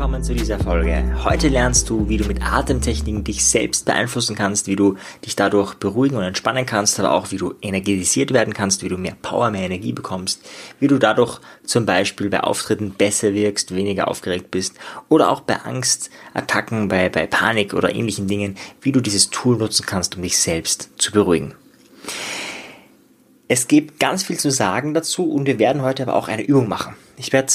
willkommen zu dieser Folge. Heute lernst du, wie du mit Atemtechniken dich selbst beeinflussen kannst, wie du dich dadurch beruhigen und entspannen kannst, aber auch wie du energetisiert werden kannst, wie du mehr Power, mehr Energie bekommst, wie du dadurch zum Beispiel bei Auftritten besser wirkst, weniger aufgeregt bist oder auch bei Angst, Attacken, bei, bei Panik oder ähnlichen Dingen, wie du dieses Tool nutzen kannst, um dich selbst zu beruhigen. Es gibt ganz viel zu sagen dazu und wir werden heute aber auch eine Übung machen. Ich werde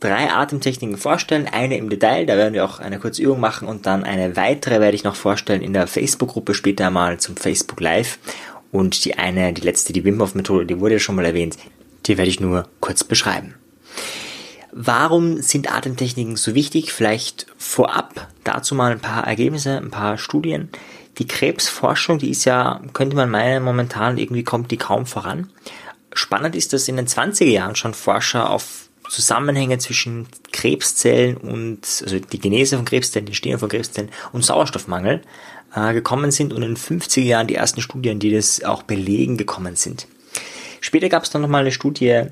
drei Atemtechniken vorstellen, eine im Detail, da werden wir auch eine kurze Übung machen und dann eine weitere werde ich noch vorstellen in der Facebook-Gruppe später mal zum Facebook Live und die eine, die letzte, die Wim Hof Methode, die wurde ja schon mal erwähnt, die werde ich nur kurz beschreiben. Warum sind Atemtechniken so wichtig? Vielleicht vorab dazu mal ein paar Ergebnisse, ein paar Studien. Die Krebsforschung, die ist ja, könnte man meinen, momentan irgendwie kommt die kaum voran. Spannend ist, dass in den 20er Jahren schon Forscher auf Zusammenhänge zwischen Krebszellen und, also die Genese von Krebszellen, die Entstehung von Krebszellen und Sauerstoffmangel äh, gekommen sind und in den 50er Jahren die ersten Studien, die das auch belegen, gekommen sind. Später gab es dann nochmal eine Studie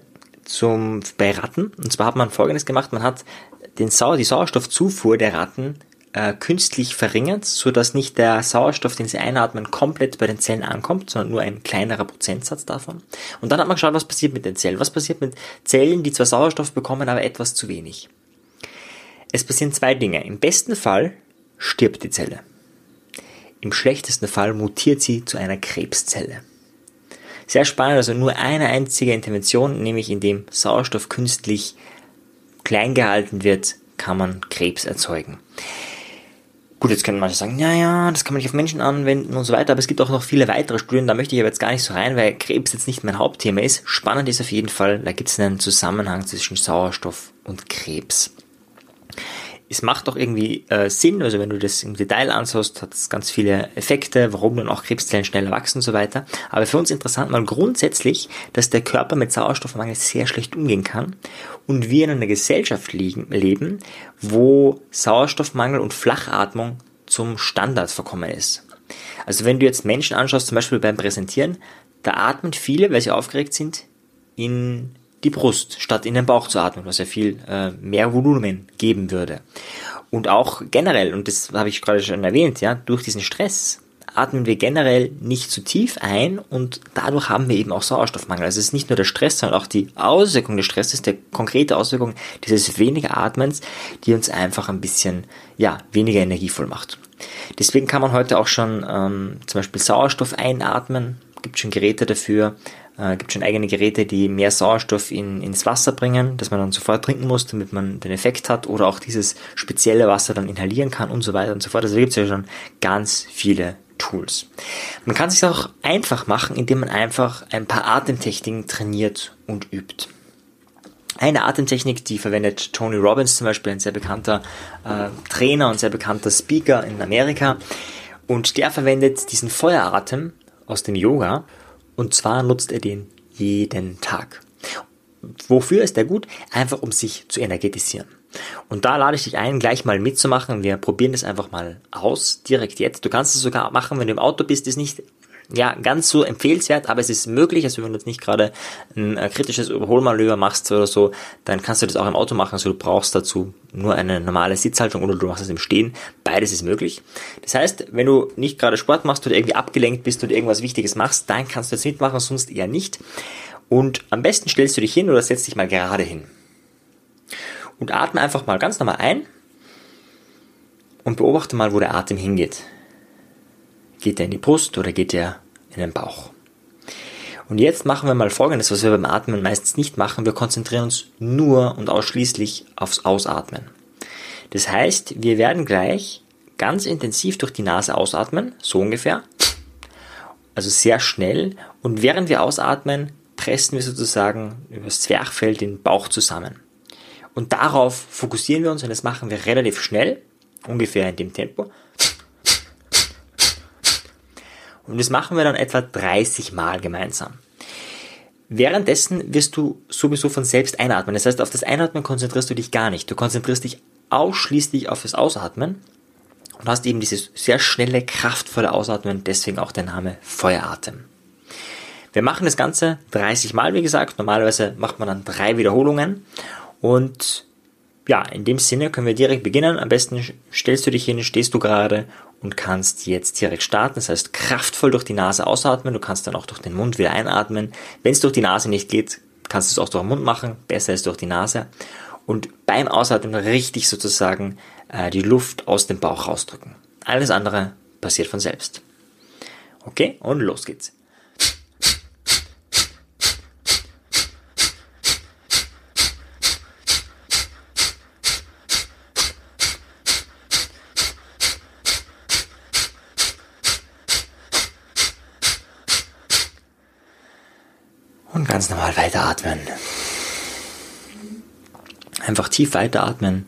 zum, bei Ratten, und zwar hat man folgendes gemacht, man hat den Sau die Sauerstoffzufuhr der Ratten äh, künstlich verringert, so dass nicht der Sauerstoff, den sie einatmen, komplett bei den Zellen ankommt, sondern nur ein kleinerer Prozentsatz davon. Und dann hat man geschaut, was passiert mit den Zellen. Was passiert mit Zellen, die zwar Sauerstoff bekommen, aber etwas zu wenig. Es passieren zwei Dinge. Im besten Fall stirbt die Zelle. Im schlechtesten Fall mutiert sie zu einer Krebszelle. Sehr spannend, also nur eine einzige Intervention, nämlich indem Sauerstoff künstlich klein gehalten wird, kann man Krebs erzeugen. Gut, jetzt können manche sagen, ja, ja, das kann man nicht auf Menschen anwenden und so weiter, aber es gibt auch noch viele weitere Studien, da möchte ich aber jetzt gar nicht so rein, weil Krebs jetzt nicht mein Hauptthema ist. Spannend ist auf jeden Fall, da gibt es einen Zusammenhang zwischen Sauerstoff und Krebs es macht doch irgendwie äh, Sinn, also wenn du das im Detail anschaust, hat es ganz viele Effekte, warum dann auch Krebszellen schneller wachsen und so weiter. Aber für uns interessant mal grundsätzlich, dass der Körper mit Sauerstoffmangel sehr schlecht umgehen kann und wir in einer Gesellschaft liegen, leben, wo Sauerstoffmangel und Flachatmung zum Standard verkommen ist. Also wenn du jetzt Menschen anschaust, zum Beispiel beim Präsentieren, da atmen viele, weil sie aufgeregt sind, in die Brust, statt in den Bauch zu atmen, was ja viel äh, mehr Volumen geben würde. Und auch generell, und das habe ich gerade schon erwähnt, ja, durch diesen Stress atmen wir generell nicht zu tief ein und dadurch haben wir eben auch Sauerstoffmangel. Also es ist nicht nur der Stress, sondern auch die Auswirkung des Stresses, der konkrete Auswirkung dieses weniger Atmens, die uns einfach ein bisschen, ja, weniger energievoll macht. Deswegen kann man heute auch schon ähm, zum Beispiel Sauerstoff einatmen, gibt schon Geräte dafür, äh, gibt schon eigene Geräte, die mehr Sauerstoff in, ins Wasser bringen, dass man dann sofort trinken muss, damit man den Effekt hat oder auch dieses spezielle Wasser dann inhalieren kann und so weiter und so fort. Also da gibt es ja schon ganz viele Tools. Man kann es sich auch einfach machen, indem man einfach ein paar Atemtechniken trainiert und übt. Eine Atemtechnik, die verwendet Tony Robbins zum Beispiel, ein sehr bekannter äh, Trainer und sehr bekannter Speaker in Amerika. Und der verwendet diesen Feueratem aus dem Yoga und zwar nutzt er den jeden Tag. Wofür ist er gut? Einfach um sich zu energetisieren. Und da lade ich dich ein, gleich mal mitzumachen. Wir probieren das einfach mal aus, direkt jetzt. Du kannst es sogar machen, wenn du im Auto bist, ist nicht ja, ganz so empfehlenswert, aber es ist möglich, also wenn du jetzt nicht gerade ein äh, kritisches Überholmanöver machst oder so, dann kannst du das auch im Auto machen, also du brauchst dazu nur eine normale Sitzhaltung oder du machst es im Stehen, beides ist möglich. Das heißt, wenn du nicht gerade Sport machst oder irgendwie abgelenkt bist und irgendwas Wichtiges machst, dann kannst du jetzt mitmachen, sonst eher nicht. Und am besten stellst du dich hin oder setzt dich mal gerade hin. Und atme einfach mal ganz normal ein und beobachte mal, wo der Atem hingeht. Geht er in die Brust oder geht er in den Bauch? Und jetzt machen wir mal Folgendes, was wir beim Atmen meistens nicht machen. Wir konzentrieren uns nur und ausschließlich aufs Ausatmen. Das heißt, wir werden gleich ganz intensiv durch die Nase ausatmen, so ungefähr. Also sehr schnell. Und während wir ausatmen, pressen wir sozusagen über das Zwerchfell den Bauch zusammen. Und darauf fokussieren wir uns und das machen wir relativ schnell, ungefähr in dem Tempo. Und das machen wir dann etwa 30 Mal gemeinsam. Währenddessen wirst du sowieso von selbst einatmen. Das heißt, auf das Einatmen konzentrierst du dich gar nicht. Du konzentrierst dich ausschließlich auf das Ausatmen und hast eben dieses sehr schnelle, kraftvolle Ausatmen, deswegen auch der Name Feueratem. Wir machen das Ganze 30 Mal, wie gesagt. Normalerweise macht man dann drei Wiederholungen und ja, in dem Sinne können wir direkt beginnen. Am besten stellst du dich hin, stehst du gerade und kannst jetzt direkt starten. Das heißt, kraftvoll durch die Nase ausatmen. Du kannst dann auch durch den Mund wieder einatmen. Wenn es durch die Nase nicht geht, kannst du es auch durch den Mund machen. Besser ist durch die Nase. Und beim Ausatmen richtig sozusagen äh, die Luft aus dem Bauch rausdrücken. Alles andere passiert von selbst. Okay, und los geht's. Und ganz normal weiteratmen. Einfach tief weiteratmen.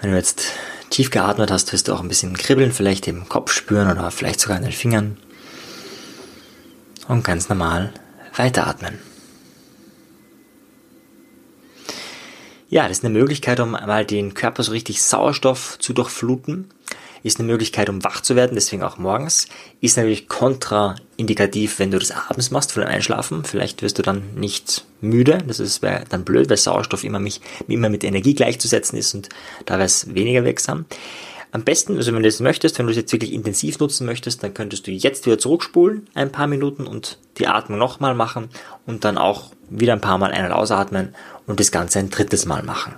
Wenn du jetzt tief geatmet hast, wirst du auch ein bisschen Kribbeln vielleicht im Kopf spüren oder vielleicht sogar in den Fingern. Und ganz normal weiteratmen. Ja, das ist eine Möglichkeit, um mal den Körper so richtig Sauerstoff zu durchfluten ist eine Möglichkeit, um wach zu werden, deswegen auch morgens. Ist natürlich kontraindikativ, wenn du das abends machst, vor dem Einschlafen. Vielleicht wirst du dann nicht müde. Das ist dann blöd, weil Sauerstoff immer, mich, immer mit Energie gleichzusetzen ist und da wäre es weniger wirksam. Am besten, also wenn du das möchtest, wenn du es jetzt wirklich intensiv nutzen möchtest, dann könntest du jetzt wieder zurückspulen, ein paar Minuten und die Atmung nochmal machen und dann auch wieder ein paar Mal ein- und ausatmen und das Ganze ein drittes Mal machen.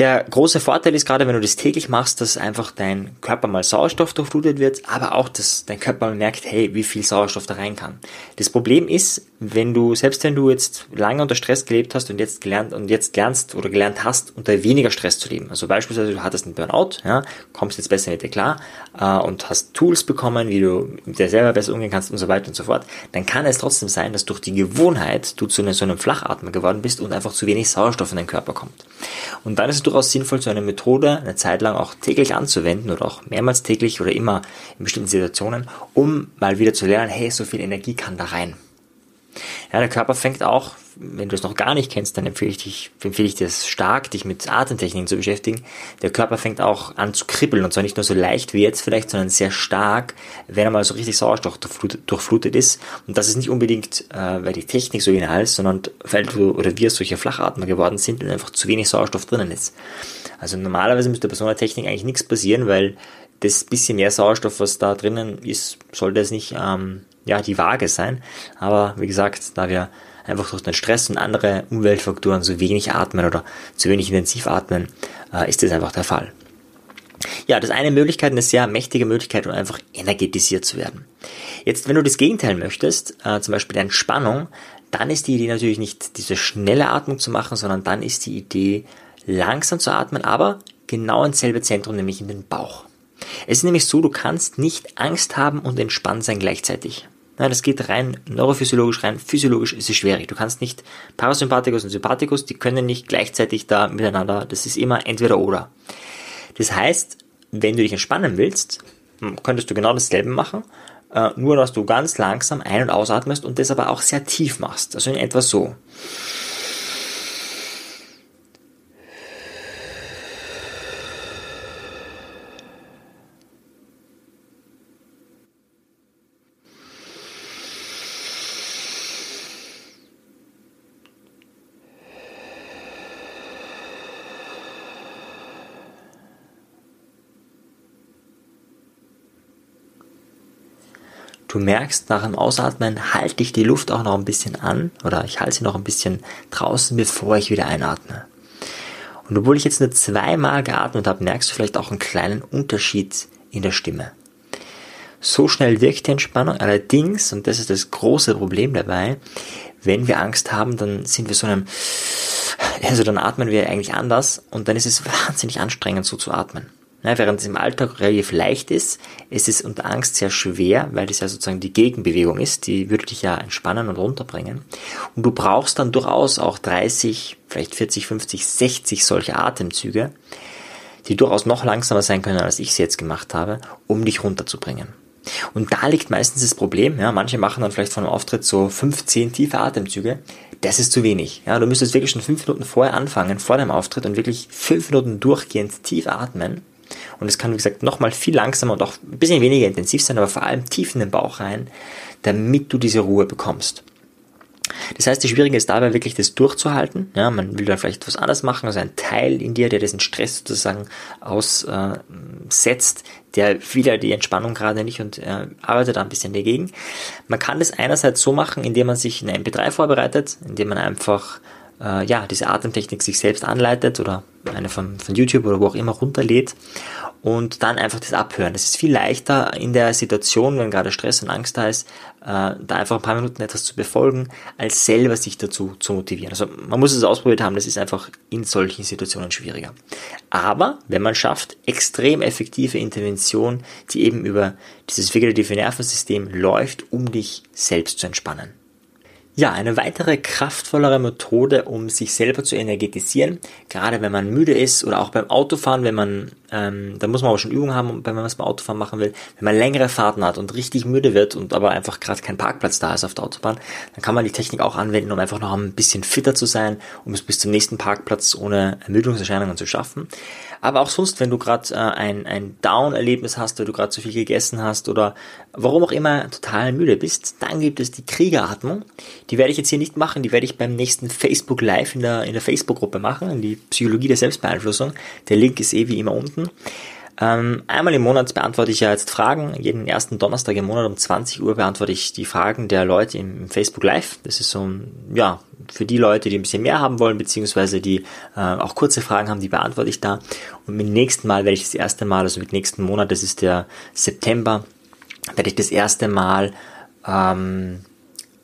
Der große Vorteil ist gerade, wenn du das täglich machst, dass einfach dein Körper mal Sauerstoff durchflutet wird, aber auch, dass dein Körper merkt, hey, wie viel Sauerstoff da rein kann. Das Problem ist, wenn du, selbst wenn du jetzt lange unter Stress gelebt hast und jetzt gelernt und jetzt lernst oder gelernt hast, unter weniger Stress zu leben. Also beispielsweise du hattest einen Burnout, ja, kommst jetzt besser mit dir klar äh, und hast Tools bekommen, wie du mit dir selber besser umgehen kannst und so weiter und so fort, dann kann es trotzdem sein, dass durch die Gewohnheit du zu einem, so einem Flachatmer geworden bist und einfach zu wenig Sauerstoff in deinen Körper kommt. Und dann ist es durchaus sinnvoll, so eine Methode eine Zeit lang auch täglich anzuwenden oder auch mehrmals täglich oder immer in bestimmten Situationen, um mal wieder zu lernen, hey, so viel Energie kann da rein. Ja, der Körper fängt auch, wenn du es noch gar nicht kennst, dann empfehle ich, dich, empfehle ich dir es stark, dich mit Atemtechniken zu beschäftigen. Der Körper fängt auch an zu kribbeln und zwar nicht nur so leicht wie jetzt vielleicht, sondern sehr stark, wenn er mal so richtig Sauerstoff durchflutet, ist. Und das ist nicht unbedingt, äh, weil die Technik so genial ist, sondern weil du oder wir solche Flachatmer geworden sind und einfach zu wenig Sauerstoff drinnen ist. Also normalerweise müsste bei so einer Technik eigentlich nichts passieren, weil das bisschen mehr Sauerstoff, was da drinnen ist, sollte es nicht ähm, ja, die Waage sein. Aber wie gesagt, da wir einfach durch den Stress und andere Umweltfaktoren so wenig atmen oder zu wenig intensiv atmen, äh, ist das einfach der Fall. Ja, das ist eine Möglichkeit, eine sehr mächtige Möglichkeit, um einfach energetisiert zu werden. Jetzt, wenn du das Gegenteil möchtest, äh, zum Beispiel Entspannung, dann ist die Idee natürlich nicht diese schnelle Atmung zu machen, sondern dann ist die Idee langsam zu atmen, aber genau ins selbe Zentrum, nämlich in den Bauch. Es ist nämlich so, du kannst nicht Angst haben und entspannt sein gleichzeitig. Ja, das geht rein neurophysiologisch, rein physiologisch ist es schwierig. Du kannst nicht Parasympathikus und Sympathikus, die können nicht gleichzeitig da miteinander, das ist immer entweder oder. Das heißt, wenn du dich entspannen willst, könntest du genau dasselbe machen, äh, nur dass du ganz langsam ein- und ausatmest und das aber auch sehr tief machst. Also in etwa so. Du merkst, nach dem Ausatmen halte ich die Luft auch noch ein bisschen an oder ich halte sie noch ein bisschen draußen, bevor ich wieder einatme. Und obwohl ich jetzt nur zweimal geatmet habe, merkst du vielleicht auch einen kleinen Unterschied in der Stimme. So schnell wirkt die Entspannung. Allerdings, und das ist das große Problem dabei, wenn wir Angst haben, dann sind wir so einem, also dann atmen wir eigentlich anders und dann ist es wahnsinnig anstrengend so zu atmen. Ja, während es im Alltag relativ leicht ist, ist es unter Angst sehr schwer, weil das ja sozusagen die Gegenbewegung ist, die würde dich ja entspannen und runterbringen. Und du brauchst dann durchaus auch 30, vielleicht 40, 50, 60 solche Atemzüge, die durchaus noch langsamer sein können, als ich sie jetzt gemacht habe, um dich runterzubringen. Und da liegt meistens das Problem, ja, manche machen dann vielleicht von einem Auftritt so 15 tiefe Atemzüge, das ist zu wenig. Ja, du müsstest wirklich schon fünf Minuten vorher anfangen, vor dem Auftritt und wirklich fünf Minuten durchgehend tief atmen und es kann, wie gesagt, nochmal viel langsamer und auch ein bisschen weniger intensiv sein, aber vor allem tief in den Bauch rein, damit du diese Ruhe bekommst. Das heißt, das Schwierige ist dabei wirklich das durchzuhalten. Ja, man will dann vielleicht was anderes machen, also ein Teil in dir, der diesen Stress sozusagen aussetzt, der ja die Entspannung gerade nicht und äh, arbeitet da ein bisschen dagegen. Man kann das einerseits so machen, indem man sich eine MP3 vorbereitet, indem man einfach äh, ja, diese Atemtechnik sich selbst anleitet oder eine von, von YouTube oder wo auch immer runterlädt und dann einfach das abhören. Das ist viel leichter in der Situation, wenn gerade Stress und Angst da ist, äh, da einfach ein paar Minuten etwas zu befolgen, als selber sich dazu zu motivieren. Also man muss es ausprobiert haben, das ist einfach in solchen Situationen schwieriger. Aber wenn man schafft, extrem effektive Intervention, die eben über dieses vegetative Nervensystem läuft, um dich selbst zu entspannen. Ja, eine weitere kraftvollere Methode, um sich selber zu energetisieren, gerade wenn man müde ist oder auch beim Autofahren, wenn man, ähm, da muss man auch schon Übung haben, wenn man was beim Autofahren machen will, wenn man längere Fahrten hat und richtig müde wird und aber einfach gerade kein Parkplatz da ist auf der Autobahn, dann kann man die Technik auch anwenden, um einfach noch ein bisschen fitter zu sein, um es bis zum nächsten Parkplatz ohne Ermüdungserscheinungen zu schaffen. Aber auch sonst, wenn du gerade äh, ein, ein Down-Erlebnis hast, weil du gerade zu viel gegessen hast oder warum auch immer total müde bist, dann gibt es die Kriegeratmung. Die werde ich jetzt hier nicht machen, die werde ich beim nächsten Facebook Live in der, in der Facebook-Gruppe machen, in die Psychologie der Selbstbeeinflussung. Der Link ist eh wie immer unten. Ähm, einmal im Monat beantworte ich ja jetzt Fragen. Jeden ersten Donnerstag im Monat um 20 Uhr beantworte ich die Fragen der Leute im, Facebook Live. Das ist so ja, für die Leute, die ein bisschen mehr haben wollen, beziehungsweise die äh, auch kurze Fragen haben, die beantworte ich da. Und mit dem nächsten Mal werde ich das erste Mal, also mit nächsten Monat, das ist der September, werde ich das erste Mal ähm,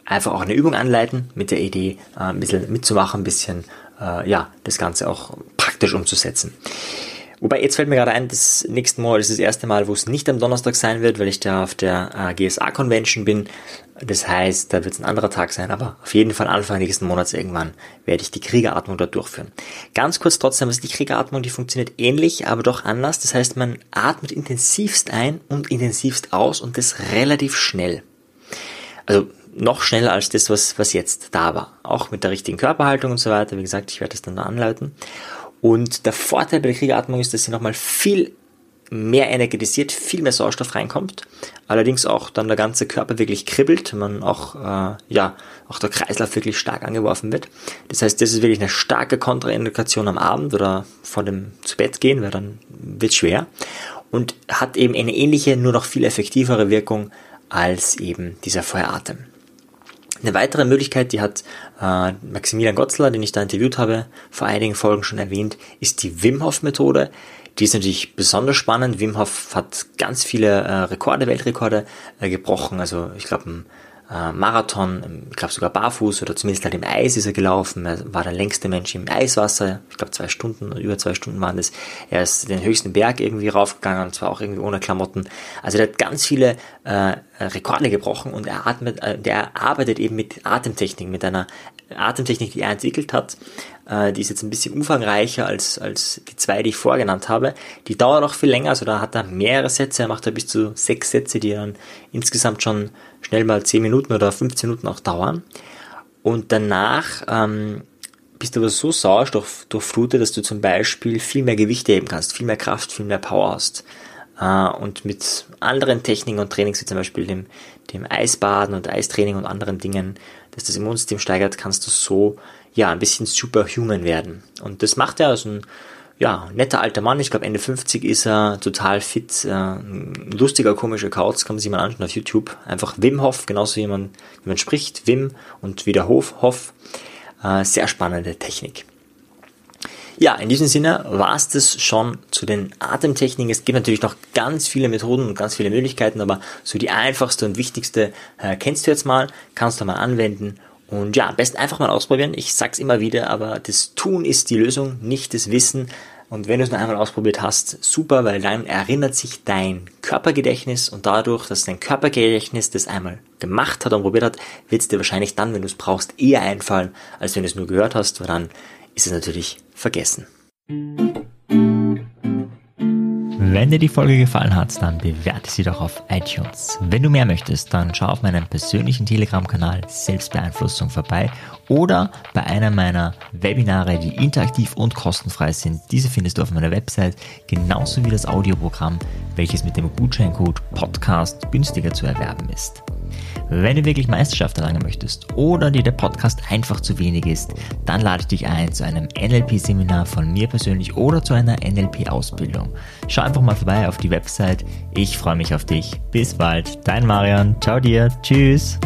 einfach auch eine Übung anleiten mit der Idee, äh, ein bisschen mitzumachen, ein bisschen äh, ja, das Ganze auch praktisch umzusetzen. Wobei, jetzt fällt mir gerade ein, das nächste Mal ist das erste Mal, wo es nicht am Donnerstag sein wird, weil ich da auf der äh, GSA-Convention bin. Das heißt, da wird es ein anderer Tag sein, aber auf jeden Fall Anfang nächsten Monats irgendwann werde ich die Kriegeratmung dort durchführen. Ganz kurz trotzdem, was ist die Kriegeratmung? Die funktioniert ähnlich, aber doch anders. Das heißt, man atmet intensivst ein und intensivst aus und das relativ schnell. Also noch schneller als das, was, was jetzt da war. Auch mit der richtigen Körperhaltung und so weiter. Wie gesagt, ich werde das dann da anleiten. Und der Vorteil bei der Kriegeratmung ist, dass sie nochmal viel mehr energetisiert, viel mehr Sauerstoff reinkommt. Allerdings auch dann der ganze Körper wirklich kribbelt, man auch, äh, ja, auch der Kreislauf wirklich stark angeworfen wird. Das heißt, das ist wirklich eine starke Kontraindikation am Abend oder vor dem zu Bett gehen, weil dann wird schwer. Und hat eben eine ähnliche, nur noch viel effektivere Wirkung als eben dieser Feueratem. Eine weitere Möglichkeit, die hat äh, Maximilian Gotzler, den ich da interviewt habe, vor einigen Folgen schon erwähnt, ist die Wim Hof Methode. Die ist natürlich besonders spannend. Wim Hof hat ganz viele äh, Rekorde, Weltrekorde äh, gebrochen. Also ich glaube, äh, Marathon, ich glaube sogar barfuß oder zumindest halt im Eis ist er gelaufen. Er war der längste Mensch im Eiswasser. Ich glaube zwei Stunden über zwei Stunden waren das. Er ist den höchsten Berg irgendwie raufgegangen und zwar auch irgendwie ohne Klamotten. Also er hat ganz viele äh, Rekorde gebrochen und er atmet, äh, der arbeitet eben mit Atemtechnik, mit einer Atemtechnik, die er entwickelt hat. Äh, die ist jetzt ein bisschen umfangreicher als, als die zwei, die ich vorgenannt habe. Die dauert auch viel länger, also da hat er mehrere Sätze, er macht da bis zu sechs Sätze, die dann insgesamt schon schnell mal 10 Minuten oder 15 Minuten auch dauern. Und danach ähm, bist du aber so Sauerstoff durchflutet, dass du zum Beispiel viel mehr Gewicht heben kannst, viel mehr Kraft, viel mehr Power hast. Äh, und mit anderen Techniken und Trainings, wie zum Beispiel dem, dem Eisbaden und Eistraining und anderen Dingen, dass das Immunsystem steigert, kannst du so ja ein bisschen superhuman werden. Und das macht er, also ein ja, netter alter Mann, ich glaube Ende 50 ist er, total fit, äh, ein lustiger, komischer Kauz, kann man sich mal anschauen auf YouTube. Einfach Wim Hof, genauso wie man, wie man spricht, Wim und wieder Hof, Hof. Äh, sehr spannende Technik. Ja, in diesem Sinne war es das schon zu den Atemtechniken. Es gibt natürlich noch ganz viele Methoden und ganz viele Möglichkeiten, aber so die einfachste und wichtigste äh, kennst du jetzt mal, kannst du mal anwenden und ja, am besten einfach mal ausprobieren. Ich sag's immer wieder, aber das Tun ist die Lösung, nicht das Wissen. Und wenn du es noch einmal ausprobiert hast, super, weil dann erinnert sich dein Körpergedächtnis und dadurch, dass dein Körpergedächtnis das einmal gemacht hat und probiert hat, wird es dir wahrscheinlich dann, wenn du es brauchst, eher einfallen, als wenn du es nur gehört hast, weil dann ist es natürlich vergessen. Wenn dir die Folge gefallen hat, dann bewerte sie doch auf iTunes. Wenn du mehr möchtest, dann schau auf meinem persönlichen Telegram-Kanal Selbstbeeinflussung vorbei oder bei einer meiner Webinare, die interaktiv und kostenfrei sind. Diese findest du auf meiner Website, genauso wie das Audioprogramm, welches mit dem Gutscheincode Podcast günstiger zu erwerben ist. Wenn du wirklich Meisterschaft erlangen möchtest oder dir der Podcast einfach zu wenig ist, dann lade ich dich ein zu einem NLP-Seminar von mir persönlich oder zu einer NLP-Ausbildung. Schau einfach mal vorbei auf die Website. Ich freue mich auf dich. Bis bald. Dein Marian. Ciao dir. Tschüss.